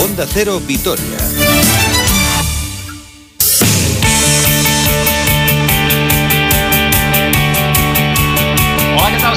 Onda Cero Vitoria.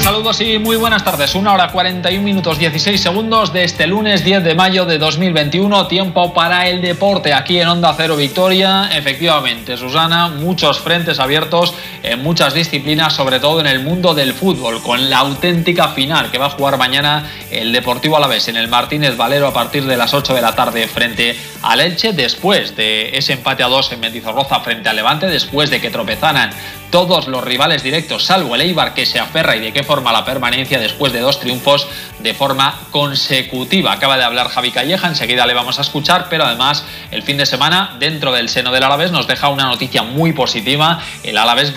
Saludos y muy buenas tardes. Una hora 41 minutos 16 segundos de este lunes 10 de mayo de 2021. Tiempo para el deporte aquí en Onda Cero Victoria. Efectivamente, Susana, muchos frentes abiertos en muchas disciplinas, sobre todo en el mundo del fútbol, con la auténtica final que va a jugar mañana el Deportivo Alavés en el Martínez Valero a partir de las 8 de la tarde frente al Elche, después de ese empate a 2 en Mendizorroza frente al Levante, después de que tropezaran todos los rivales directos, salvo el Eibar que se aferra y de qué forma la permanencia después de dos triunfos de forma consecutiva. Acaba de hablar Javi Calleja, enseguida le vamos a escuchar, pero además el fin de semana dentro del seno del Alavés nos deja una noticia muy positiva. El Alavés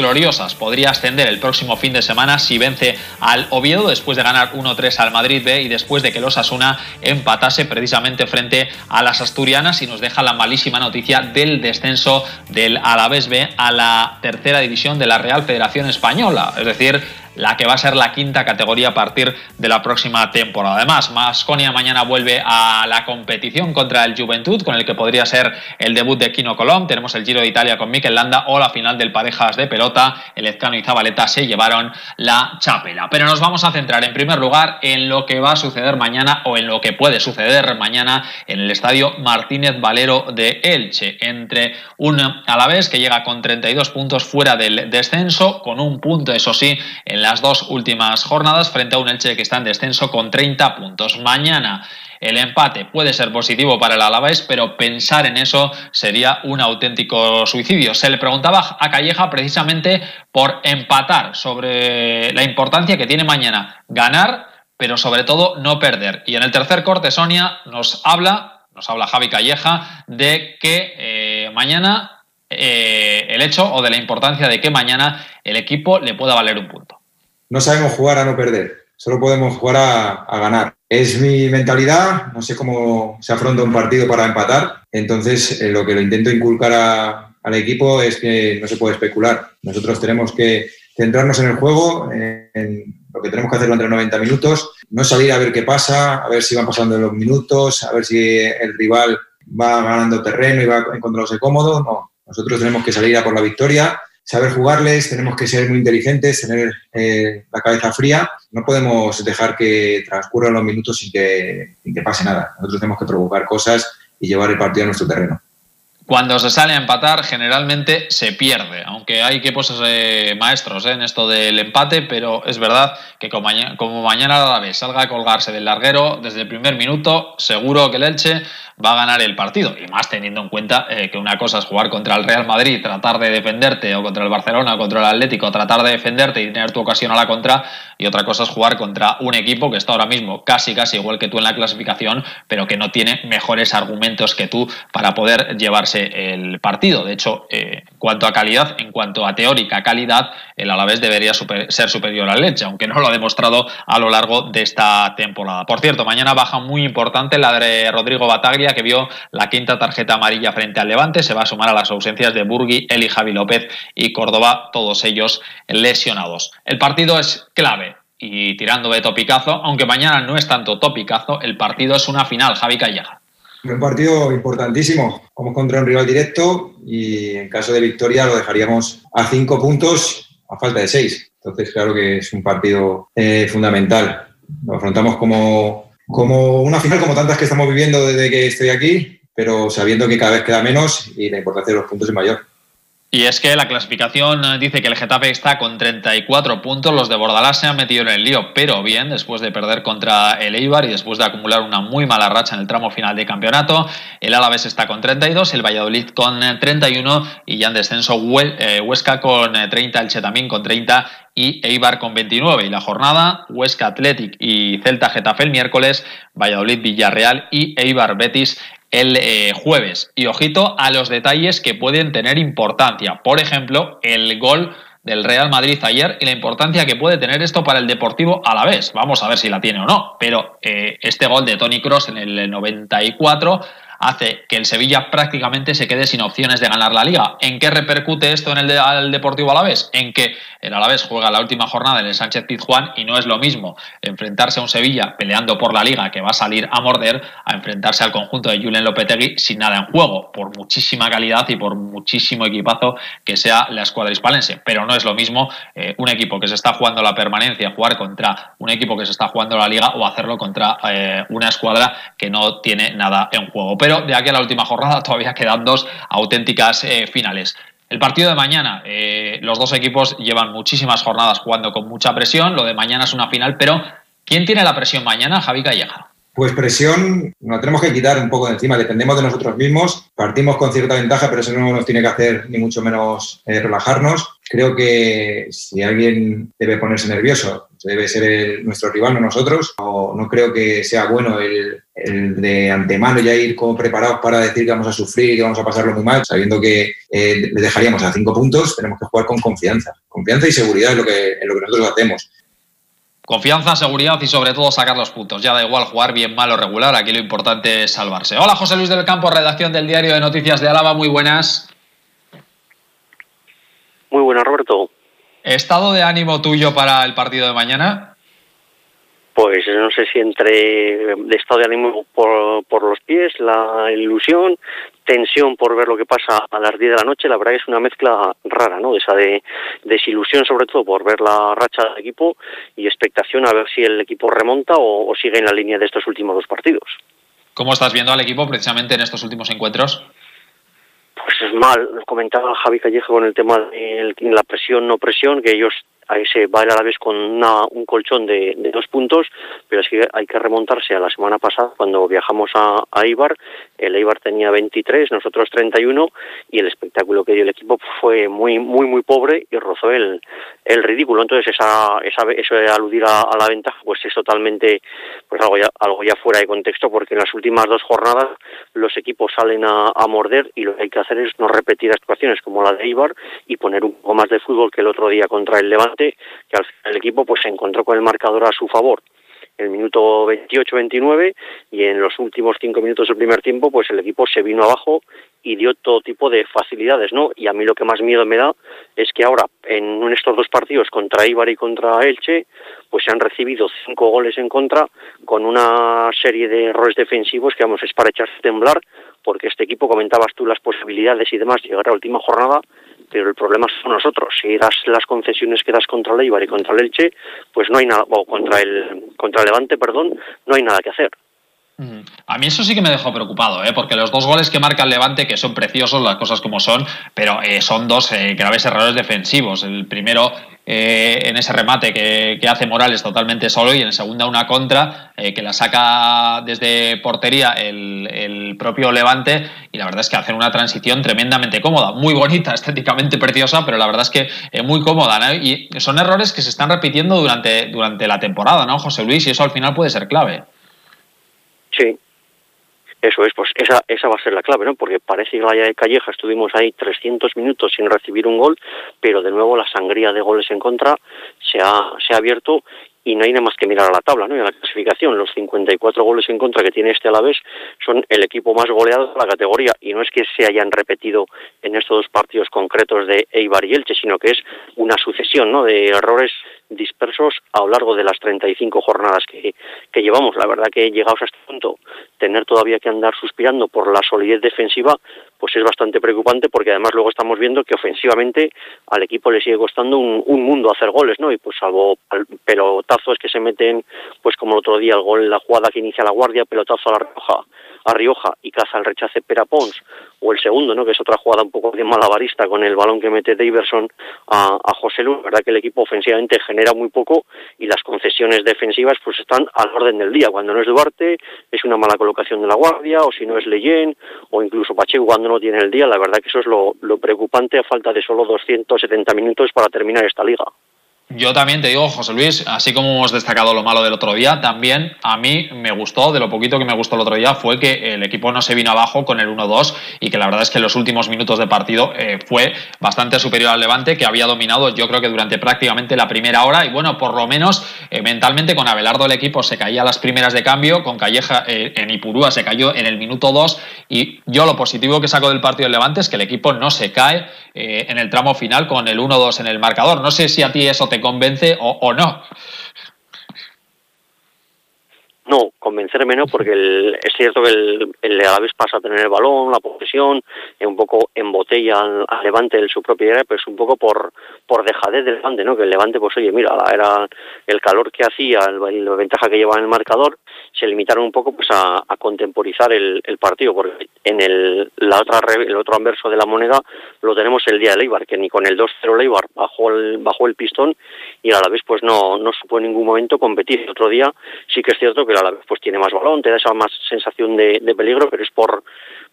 Podría ascender el próximo fin de semana si vence al Oviedo después de ganar 1-3 al Madrid B y después de que los Asuna empatase precisamente frente a las Asturianas y nos deja la malísima noticia del descenso del Alavés B a la tercera división de la Real Federación Española, es decir, la que va a ser la quinta categoría a partir de la próxima temporada. Además, Masconia mañana vuelve a la competición contra el Juventud, con el que podría ser el debut de Kino Colom. Tenemos el Giro de Italia con Mikel Landa o la final del parejas de pelota. El Ezcano y Zabaleta se llevaron la chapela. Pero nos vamos a centrar en primer lugar en lo que va a suceder mañana o en lo que puede suceder mañana en el estadio Martínez Valero de Elche, entre un Alavés que llega con 32 puntos fuera del descenso, con un punto, eso sí, en las dos últimas jornadas frente a un Elche que está en descenso con 30 puntos. Mañana el empate puede ser positivo para el Alavés, pero pensar en eso sería un auténtico suicidio. Se le preguntaba a Calleja precisamente por empatar sobre la importancia que tiene mañana ganar, pero sobre todo no perder. Y en el tercer corte, Sonia nos habla, nos habla Javi Calleja, de que eh, mañana eh, el hecho o de la importancia de que mañana el equipo le pueda valer un punto no sabemos jugar a no perder, solo podemos jugar a, ganar. Es mi mentalidad, no sé cómo se afronta un partido para empatar, entonces eh, lo que lo intento inculcar al equipo es que no se puede especular. Nosotros tenemos que centrarnos en el juego, en, lo que tenemos que hacer durante 90 minutos, no salir a ver qué pasa, a ver si van pasando los minutos, a ver si el rival va ganando terreno y va encontrándose cómodo, no. Nosotros tenemos que salir a por la victoria saber jugarles, tenemos que ser muy inteligentes, tener eh, la cabeza fría. No podemos dejar que transcurran los minutos sin que, sin que pase nada. Nosotros tenemos que provocar cosas y llevar el partido a nuestro terreno. Cuando se sale a empatar, generalmente se pierde, aunque hay que pues, maestros eh, en esto del empate, pero es verdad que como como mañana a la vez salga a colgarse del larguero desde el primer minuto, seguro que el Elche va a ganar el partido. Y más teniendo en cuenta eh, que una cosa es jugar contra el Real Madrid, tratar de defenderte, o contra el Barcelona, o contra el Atlético, tratar de defenderte y tener tu ocasión a la contra, y otra cosa es jugar contra un equipo que está ahora mismo casi, casi igual que tú en la clasificación, pero que no tiene mejores argumentos que tú para poder llevarse el partido. De hecho, eh, en cuanto a calidad, en cuanto a teórica calidad, el Alavés debería ser superior al Leche, aunque no lo ha demostrado a lo largo de esta temporada. Por cierto, mañana baja muy importante la de Rodrigo Bataglia, que vio la quinta tarjeta amarilla frente al Levante, se va a sumar a las ausencias de Burgui, Eli Javi López y Córdoba, todos ellos lesionados. El partido es clave y tirando de topicazo, aunque mañana no es tanto topicazo, el partido es una final, Javi Calleja. Un partido importantísimo. Vamos contra un rival directo y en caso de victoria lo dejaríamos a cinco puntos a falta de seis. Entonces, claro que es un partido eh, fundamental. Lo afrontamos como, como una final, como tantas que estamos viviendo desde que estoy aquí, pero sabiendo que cada vez queda menos y la importancia de los puntos es mayor. Y es que la clasificación eh, dice que el Getafe está con 34 puntos, los de Bordalás se han metido en el lío, pero bien, después de perder contra el Eibar y después de acumular una muy mala racha en el tramo final de campeonato, el Alavés está con 32, el Valladolid con 31 eh, y ya en descenso eh, Huesca con 30, el Chetamín con 30 y Eibar con 29. Y la jornada, Huesca Athletic y Celta Getafe el miércoles, Valladolid Villarreal y Eibar Betis el eh, jueves. Y ojito a los detalles que pueden tener importancia. Por ejemplo, el gol del Real Madrid ayer y la importancia que puede tener esto para el Deportivo a la vez. Vamos a ver si la tiene o no. Pero eh, este gol de Tony Cross en el 94 hace que el Sevilla prácticamente se quede sin opciones de ganar la liga. ¿En qué repercute esto en el Deportivo Alavés? En que el Alavés juega la última jornada en el Sánchez Pizjuán y no es lo mismo enfrentarse a un Sevilla peleando por la liga que va a salir a morder a enfrentarse al conjunto de Julen Lopetegui sin nada en juego, por muchísima calidad y por muchísimo equipazo que sea la escuadra hispalense. Pero no es lo mismo eh, un equipo que se está jugando la permanencia, jugar contra un equipo que se está jugando la liga o hacerlo contra eh, una escuadra que no tiene nada en juego. Pero de aquí a la última jornada todavía quedan dos auténticas eh, finales. El partido de mañana, los dos equipos llevan muchísimas jornadas jugando con mucha presión, lo de mañana es una final, pero ¿quién tiene la presión mañana? Javi Calleja. Pues presión nos tenemos que quitar un poco de encima, dependemos de nosotros mismos, partimos con cierta ventaja, pero eso no nos tiene que hacer ni mucho menos eh, relajarnos. Creo que si alguien debe ponerse nervioso, debe ser nuestro rival, no nosotros. no creo que sea bueno el, de antemano ya ir como preparados para decir que vamos a sufrir y que vamos a pasarlo muy mal, sabiendo que eh, le dejaríamos a cinco puntos, tenemos que jugar con confianza. Confianza y seguridad es lo que, es lo que nosotros hacemos. Confianza, seguridad y sobre todo sacar los puntos. Ya da igual jugar bien, mal o regular, aquí lo importante es salvarse. Hola José Luis del Campo, redacción del Diario de Noticias de Álava, muy buenas. Muy buenas, Roberto. ¿Estado de ánimo tuyo para el partido de mañana? Pues no sé si entre de estado de ánimo por, por los pies, la ilusión, tensión por ver lo que pasa a las 10 de la noche, la verdad que es una mezcla rara, ¿no? Esa de desilusión sobre todo por ver la racha del equipo y expectación a ver si el equipo remonta o, sigue en la línea de estos últimos dos partidos. ¿Cómo estás viendo al equipo precisamente en estos últimos encuentros? Pues es mal, comentaba Javi Callejo con el tema de la presión, no presión, que ellos ahí se va a la vez con un colchón de, dos puntos, pero es que hay que remontarse a la semana pasada cuando viajamos a, a el Eibar tenía 23, nosotros 31 y el espectáculo que dio el equipo fue muy muy muy pobre y rozó el, el ridículo. Entonces esa, esa eso de aludir a, la ventaja pues es totalmente pues algo ya algo ya fuera de contexto porque en las últimas dos jornadas los equipos salen a, a morder y lo que hay que hacer es no repetir actuaciones como la de Eibar y poner un poco más de fútbol que el otro día contra el Levante que al el equipo pues se encontró con el marcador a su favor. El minuto 28-29 y en los últimos cinco minutos del primer tiempo pues el equipo se vino abajo y dio todo tipo de facilidades, ¿no? Y a mí lo que más miedo me da es que ahora en estos dos partidos contra Ibar y contra Elche pues se han recibido cinco goles en contra con una serie de errores defensivos que vamos es para echarse a temblar porque este equipo comentabas tú las posibilidades y demás llegar a la última jornada pero el problema son nosotros. Si das las concesiones que das contra el Eibar y contra el Elche, pues no hay nada, o contra el, contra el Levante, perdón, no hay nada que hacer. A mí eso sí que me dejó preocupado, ¿eh? porque los dos goles que marca el Levante, que son preciosos, las cosas como son, pero eh, son dos eh, graves errores defensivos. El primero eh, en ese remate que, hace Morales totalmente solo y en el segundo una contra que la saca desde portería el, propio Levante y la verdad es que hace una transición tremendamente cómoda, muy bonita, estéticamente preciosa, pero la verdad es que muy cómoda. Y son errores que se están repitiendo durante, durante la temporada, ¿no, José Luis? Y eso al final puede ser clave. Eso es, pues esa, esa va a ser la clave, ¿no? Porque parece que la de Calleja estuvimos ahí 300 minutos sin recibir un gol, pero de nuevo la sangría de goles en contra se ha, se ha abierto y no hay nada más que mirar a la tabla, ¿no? Y a la clasificación, los 54 goles en contra que tiene este Alavés son el equipo más goleado de la categoría y no es que se hayan repetido en estos dos partidos concretos de Eibar y Elche, sino que es una sucesión, ¿no? De errores dispersos a lo largo de las 35 jornadas que, que llevamos. La verdad que llegados a este punto, tener todavía que andar suspirando por la solidez defensiva, pues es bastante preocupante porque además luego estamos viendo que ofensivamente al equipo le sigue costando un, un mundo hacer goles, ¿no? Y pues salvo pelotazos que se meten, pues como el otro día el gol, la jugada que inicia la guardia, pelotazo a la roja a Rioja y caza el rechace Perapons, o el segundo, ¿no? que es otra jugada un poco de malabarista con el balón que mete Daverson a, a José Lu, verdad que el equipo ofensivamente genera muy poco y las concesiones defensivas pues están al orden del día, cuando no es Duarte es una mala colocación de la guardia, o si no es Leyen, o incluso Pacheco cuando no tiene el día, la verdad que eso es lo, lo preocupante a falta de solo 270 minutos para terminar esta liga. Yo también te digo, José Luis, así como hemos destacado lo malo del otro día, también a mí me gustó, de lo poquito que me gustó el otro día, fue que el equipo no se vino abajo con el 1-2 y que la verdad es que en los últimos minutos de partido eh, fue bastante superior al Levante, que había dominado yo creo que durante prácticamente la primera hora y bueno, por lo menos eh, mentalmente con Abelardo el equipo se caía a las primeras de cambio, con Calleja eh, en Ipurúa se cayó en el minuto 2 y yo lo positivo que saco del partido del Levante es que el equipo no se cae en el tramo final con el 1-2 en el marcador. No sé si a ti eso te convence o, o no. No, convencerme no, porque el, es cierto que el, el Alavés pasa a tener el balón, la posesión, un poco embotella al, Levante en su propia área, pero es un poco por, por dejadez del Levante, ¿no? Que el Levante, pues oye, mira, era el calor que hacía, el, la ventaja que llevaba en el marcador, se limitaron un poco pues a, contemporizar el, el, partido, porque en el, la otra, el otro anverso de la moneda lo tenemos el día de Leibar, que ni con el 2-0 Leibar bajó el, bajó el pistón y a la vez pues no, no supo en ningún momento competir. El otro día sí que es cierto que a la vez pues tiene más balón, te da esa más sensación de, de peligro, pero es por,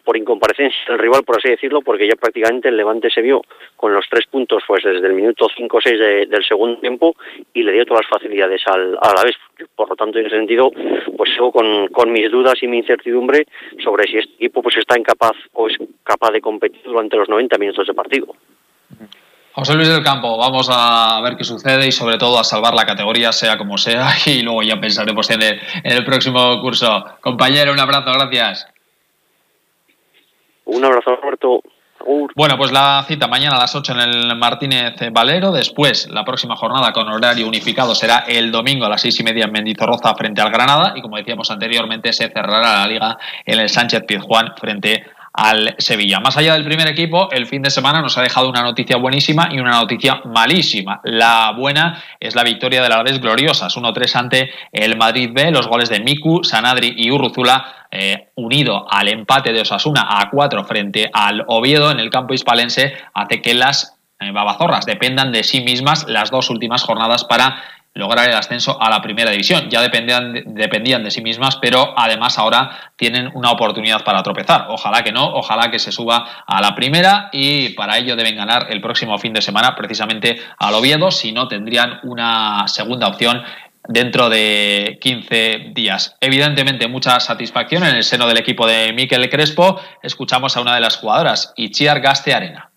por incomparecencia del rival, por así decirlo, porque ya prácticamente el Levante se vio con los tres puntos pues desde el minuto 5 o 6 de, del segundo tiempo y le dio todas las facilidades al, a la vez. Por lo tanto, en ese sentido, pues sigo con, con mis dudas y mi incertidumbre sobre si este equipo pues está incapaz o es capaz de competir durante los 90 minutos de partido. José Luis del Campo, vamos a ver qué sucede y sobre todo a salvar la categoría, sea como sea, y luego ya pensaremos en el, en el próximo curso. Compañero, un abrazo, gracias. Un abrazo, Roberto. Bueno, pues la cita mañana a las 8 en el Martínez Valero. Después, la próxima jornada con horario unificado será el domingo a las seis y media en Mendizorroza frente al Granada. Y como decíamos anteriormente, se cerrará la liga en el Sánchez Pizjuán frente al Sevilla. Más allá del primer equipo, el fin de semana nos ha dejado una noticia buenísima y una noticia malísima. La buena es la victoria de la Alavés gloriosas, 1-3 ante el Madrid B, los goles de Miku, Sanadri y Urruzula eh, unido al empate de Osasuna a 4 frente al Oviedo en el campo hispalense hace que las eh, babazorras dependan de sí mismas las dos últimas jornadas para lograr el ascenso a la primera división. Ya dependían, dependían de sí mismas, pero además ahora tienen una oportunidad para tropezar. Ojalá que no, ojalá que se suba a la primera y para ello deben ganar el próximo fin de semana precisamente al Oviedo, si no tendrían una segunda opción dentro de 15 días. Evidentemente, mucha satisfacción en el seno del equipo de Miquel Crespo. Escuchamos a una de las jugadoras, Ichiar Gaste Arena.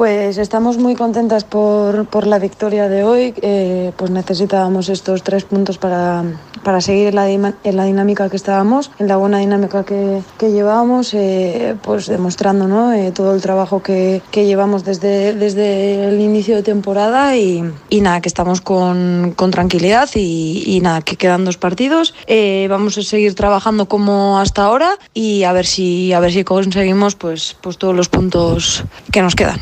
Pues estamos muy contentas por, por la victoria de hoy. Eh, pues necesitábamos estos tres puntos para, para seguir en la, dinámica que estábamos, en la buena dinámica que, que llevábamos, eh, pues demostrando ¿no? Eh, todo el trabajo que, que, llevamos desde, desde el inicio de temporada y, y nada, que estamos con, con tranquilidad y, y, nada, que quedan dos partidos. Eh, vamos a seguir trabajando como hasta ahora y a ver si, a ver si conseguimos pues, pues todos los puntos que nos quedan.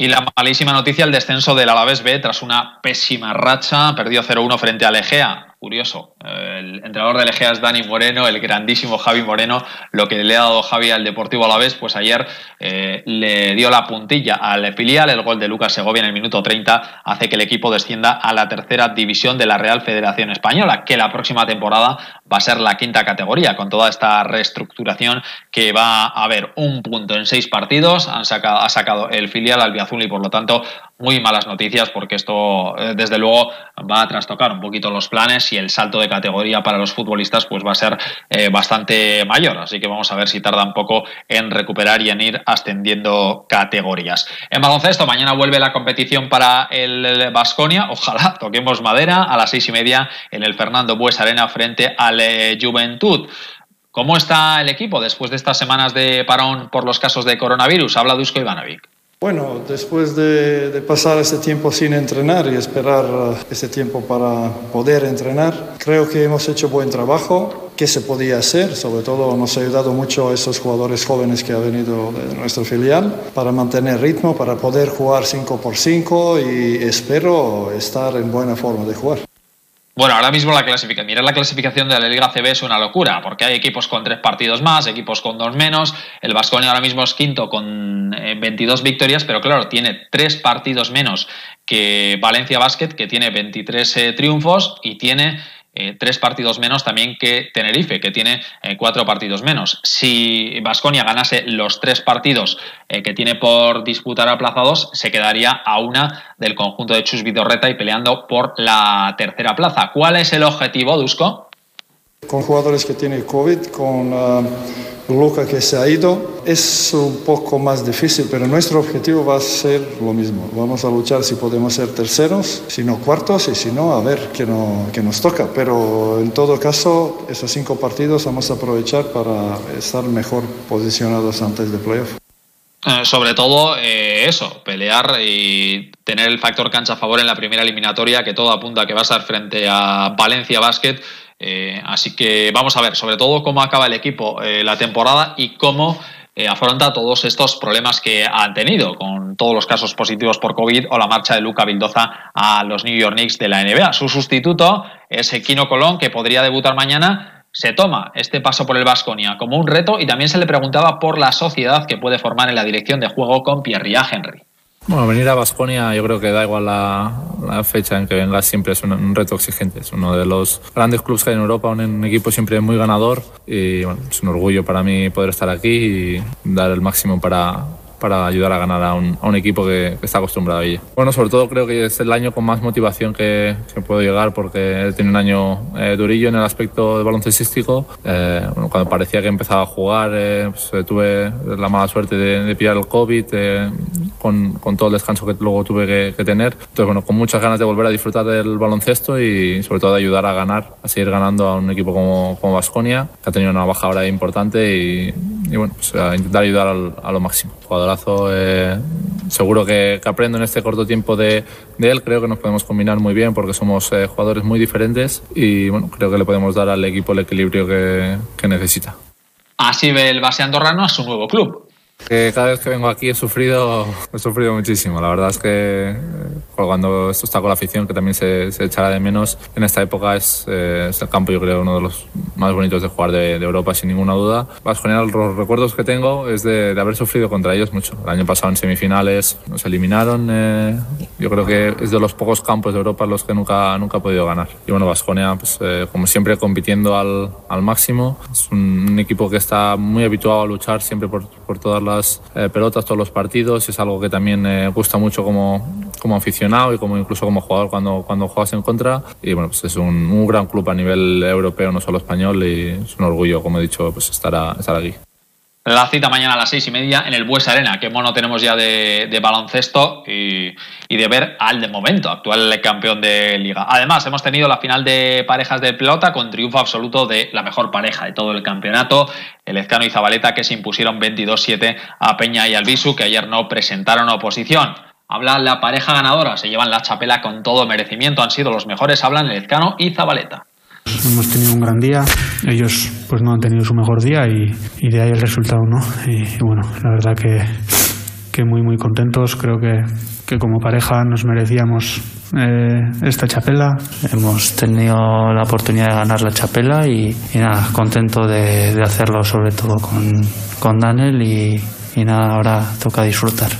Y la malísima noticia, el descenso del Alavés B tras una pésima racha, perdió 0-1 frente al Egea curioso. El entrenador del Egea es Dani Moreno, el grandísimo Javi Moreno. Lo que le ha dado Javi al Deportivo Alavés, pues ayer eh, le dio la puntilla al filial. El gol de Lucas Segovia en el minuto 30 hace que el equipo descienda a la tercera división de la Real Federación Española, que la próxima temporada va a ser la quinta categoría, con toda esta reestructuración que va a haber un punto en seis partidos. Han sacado, ha sacado el filial albiazul y por lo tanto muy malas noticias porque esto eh, desde luego va a trastocar un poquito los planes y el salto de categoría para los futbolistas pues va a ser eh, bastante mayor. Así que vamos a ver si tarda un poco en recuperar y en ir ascendiendo categorías. En baloncesto mañana vuelve la competición para el Vasconia ojalá toquemos madera. A las seis y media en el Fernando Bues Arena frente al eh, Juventud ¿Cómo está el equipo después de estas semanas de parón por los casos de coronavirus? Habla Dusko Ivanovic. Bueno, después de, pasar ese tiempo sin entrenar y esperar ese tiempo para poder entrenar, creo que hemos hecho buen trabajo. ¿Qué se podía hacer? Sobre todo nos ha ayudado mucho a esos jugadores jóvenes que han venido de nuestra filial para mantener ritmo, para poder jugar 5 por 5 y espero estar en buena forma de jugar. Bueno, ahora mismo la clasificación, mirar la clasificación de la Liga CB es una locura, porque hay equipos con tres partidos más, equipos con dos menos. El Vasconia ahora mismo es quinto con 22 victorias, pero claro, tiene tres partidos menos que Valencia Basket, que tiene 23 eh, triunfos y tiene eh, tres partidos menos también que Tenerife, que tiene eh, cuatro partidos menos. Si Vasconia ganase los tres partidos eh, que tiene por disputar aplazados, se quedaría a una del conjunto de Chus Vidorreta y peleando por la tercera plaza. ¿Cuál es el objetivo, Dusko? Con jugadores que tienen COVID, con uh, Luca que se ha ido, es un poco más difícil, pero nuestro objetivo va a ser lo mismo. Vamos a luchar si podemos ser terceros, si no cuartos y si no, a ver qué, no, qué nos toca. Pero en todo caso, esos cinco partidos vamos a aprovechar para estar mejor posicionados antes de playoff. Eh, sobre todo eh, eso, pelear y tener el factor cancha a favor en la primera eliminatoria, que todo apunta a que va a ser frente a Valencia Basket eh, así que vamos a ver, sobre todo, cómo acaba el equipo eh, la temporada y cómo eh, afronta todos estos problemas que han tenido, con todos los casos positivos por COVID o la marcha de Luca Vildoza a los New York Knicks de la NBA. Su sustituto es Kino Colón, que podría debutar mañana. Se toma este paso por el Vasconia como un reto y también se le preguntaba por la sociedad que puede formar en la dirección de juego con Pierre Henry. Bueno, venir a Basconia yo creo que da igual la, fecha en que vengas, siempre es un, reto exigente. Es uno de los grandes clubes que hay en Europa, un, equipo siempre muy ganador y bueno, es un orgullo para mí poder estar aquí y dar el máximo para, para ayudar a ganar a un, a un equipo que, está acostumbrado a ello. Bueno, sobre todo creo que es el año con más motivación que, que puedo llegar porque tenido un año eh, durillo en el aspecto de baloncestístico. Eh, bueno, cuando parecía que empezaba a jugar, eh, pues, tuve la mala suerte de, de pillar el COVID con, con, todo el descanso que luego tuve que, que, tener. Entonces, bueno, con muchas ganas de volver a disfrutar del baloncesto y sobre todo de ayudar a ganar, a seguir ganando a un equipo como, como Vasconia, que ha tenido una baja ahora importante y, y bueno, pues a intentar ayudar al, a lo máximo. Eh, seguro que, aprendo en este corto tiempo de, él. Creo que nos podemos combinar muy bien porque somos eh, jugadores muy diferentes y bueno, creo que le podemos dar al equipo el equilibrio que, que necesita. Así ve el base andorrano a su nuevo club. Que cada vez que vengo aquí he sufrido, he sufrido muchísimo. La verdad es que eh, cuando esto está con la afición, que también se, se echará de menos, en esta época es, eh, es, el campo, yo creo, uno de los más bonitos de jugar de, de Europa, sin ninguna duda. Más general, los recuerdos que tengo es de, de, haber sufrido contra ellos mucho. El año pasado en semifinales nos eliminaron. Eh, yo creo que es de los pocos campos de Europa los que nunca, nunca he podido ganar. Y bueno, Vasconia, pues, eh, como siempre, compitiendo al, al máximo. Es un, un, equipo que está muy habituado a luchar siempre por, por todas las eh, pelotas, todos los partidos. Es algo que también eh, gusta mucho como, como aficionado y como incluso como jugador cuando, cuando juegas en contra. Y bueno, pues es un, un gran club a nivel europeo, no solo español, y es un orgullo, como he dicho, pues estar, estar aquí. La cita mañana a las seis y media en el Bues Arena. Qué mono tenemos ya de, baloncesto y, de ver al de momento actual campeón de liga. Además, hemos tenido la final de parejas de pelota con triunfo absoluto de la mejor pareja de todo el campeonato, el Ezcano y Zabaleta, que se impusieron 22-7 a Peña y Albisu, que ayer no presentaron oposición. Habla la pareja ganadora, se llevan la chapela con todo merecimiento, han sido los mejores, hablan el Ezcano y Zabaleta. Hemos tenido un gran día, ellos pues no han tenido su mejor día y, y de ahí el resultado, ¿no? Y, y, bueno, la verdad que, que muy muy contentos, creo que, que como pareja nos merecíamos eh, esta chapela. Hemos tenido la oportunidad de ganar la chapela y, y nada, contento de, de, hacerlo sobre todo con, con Daniel y, nada, ahora toca disfrutar.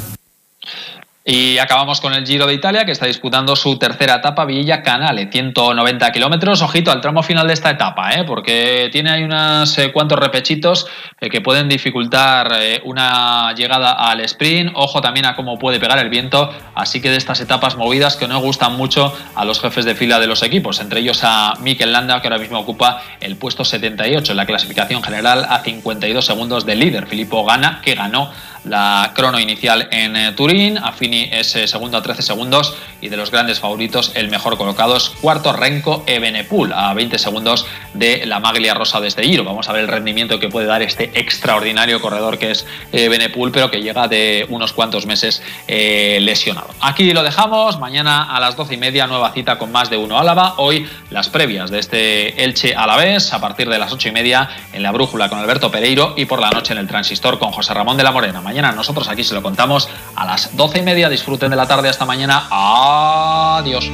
Y acabamos con el Giro de Italia, que está disputando su tercera etapa, Villa Canale, 190 kilómetros. Ojito al tramo final de esta etapa, ¿eh? porque tiene ahí unos eh, cuantos repechitos eh, que pueden dificultar eh, una llegada al sprint. Ojo también a cómo puede pegar el viento. Así que de estas etapas movidas que no gustan mucho a los jefes de fila de los equipos, entre ellos a Mikel Landa, que ahora mismo ocupa el puesto 78 en la clasificación general, a 52 segundos del líder, Filippo Gana, que ganó la crono inicial en Turín. Es eh, segundo a 13 segundos y de los grandes favoritos el mejor colocado es cuarto Renko Ebenepul a 20 segundos de la maglia rosa de este Giro. Vamos a ver el rendimiento que puede dar este extraordinario corredor que es Ebenepul, pero que llega de unos cuantos meses eh, lesionado. Aquí lo dejamos. Mañana a las 12 y media nueva cita con más de uno Álava. Hoy las previas de este Elche Alavés a partir de las 8 y media en la brújula con Alberto Pereiro y por la noche en el transistor con José Ramón de la Morena mañana. Nosotros aquí se lo contamos a las doce y media. Disfruten de la tarde hasta mañana. Adiós.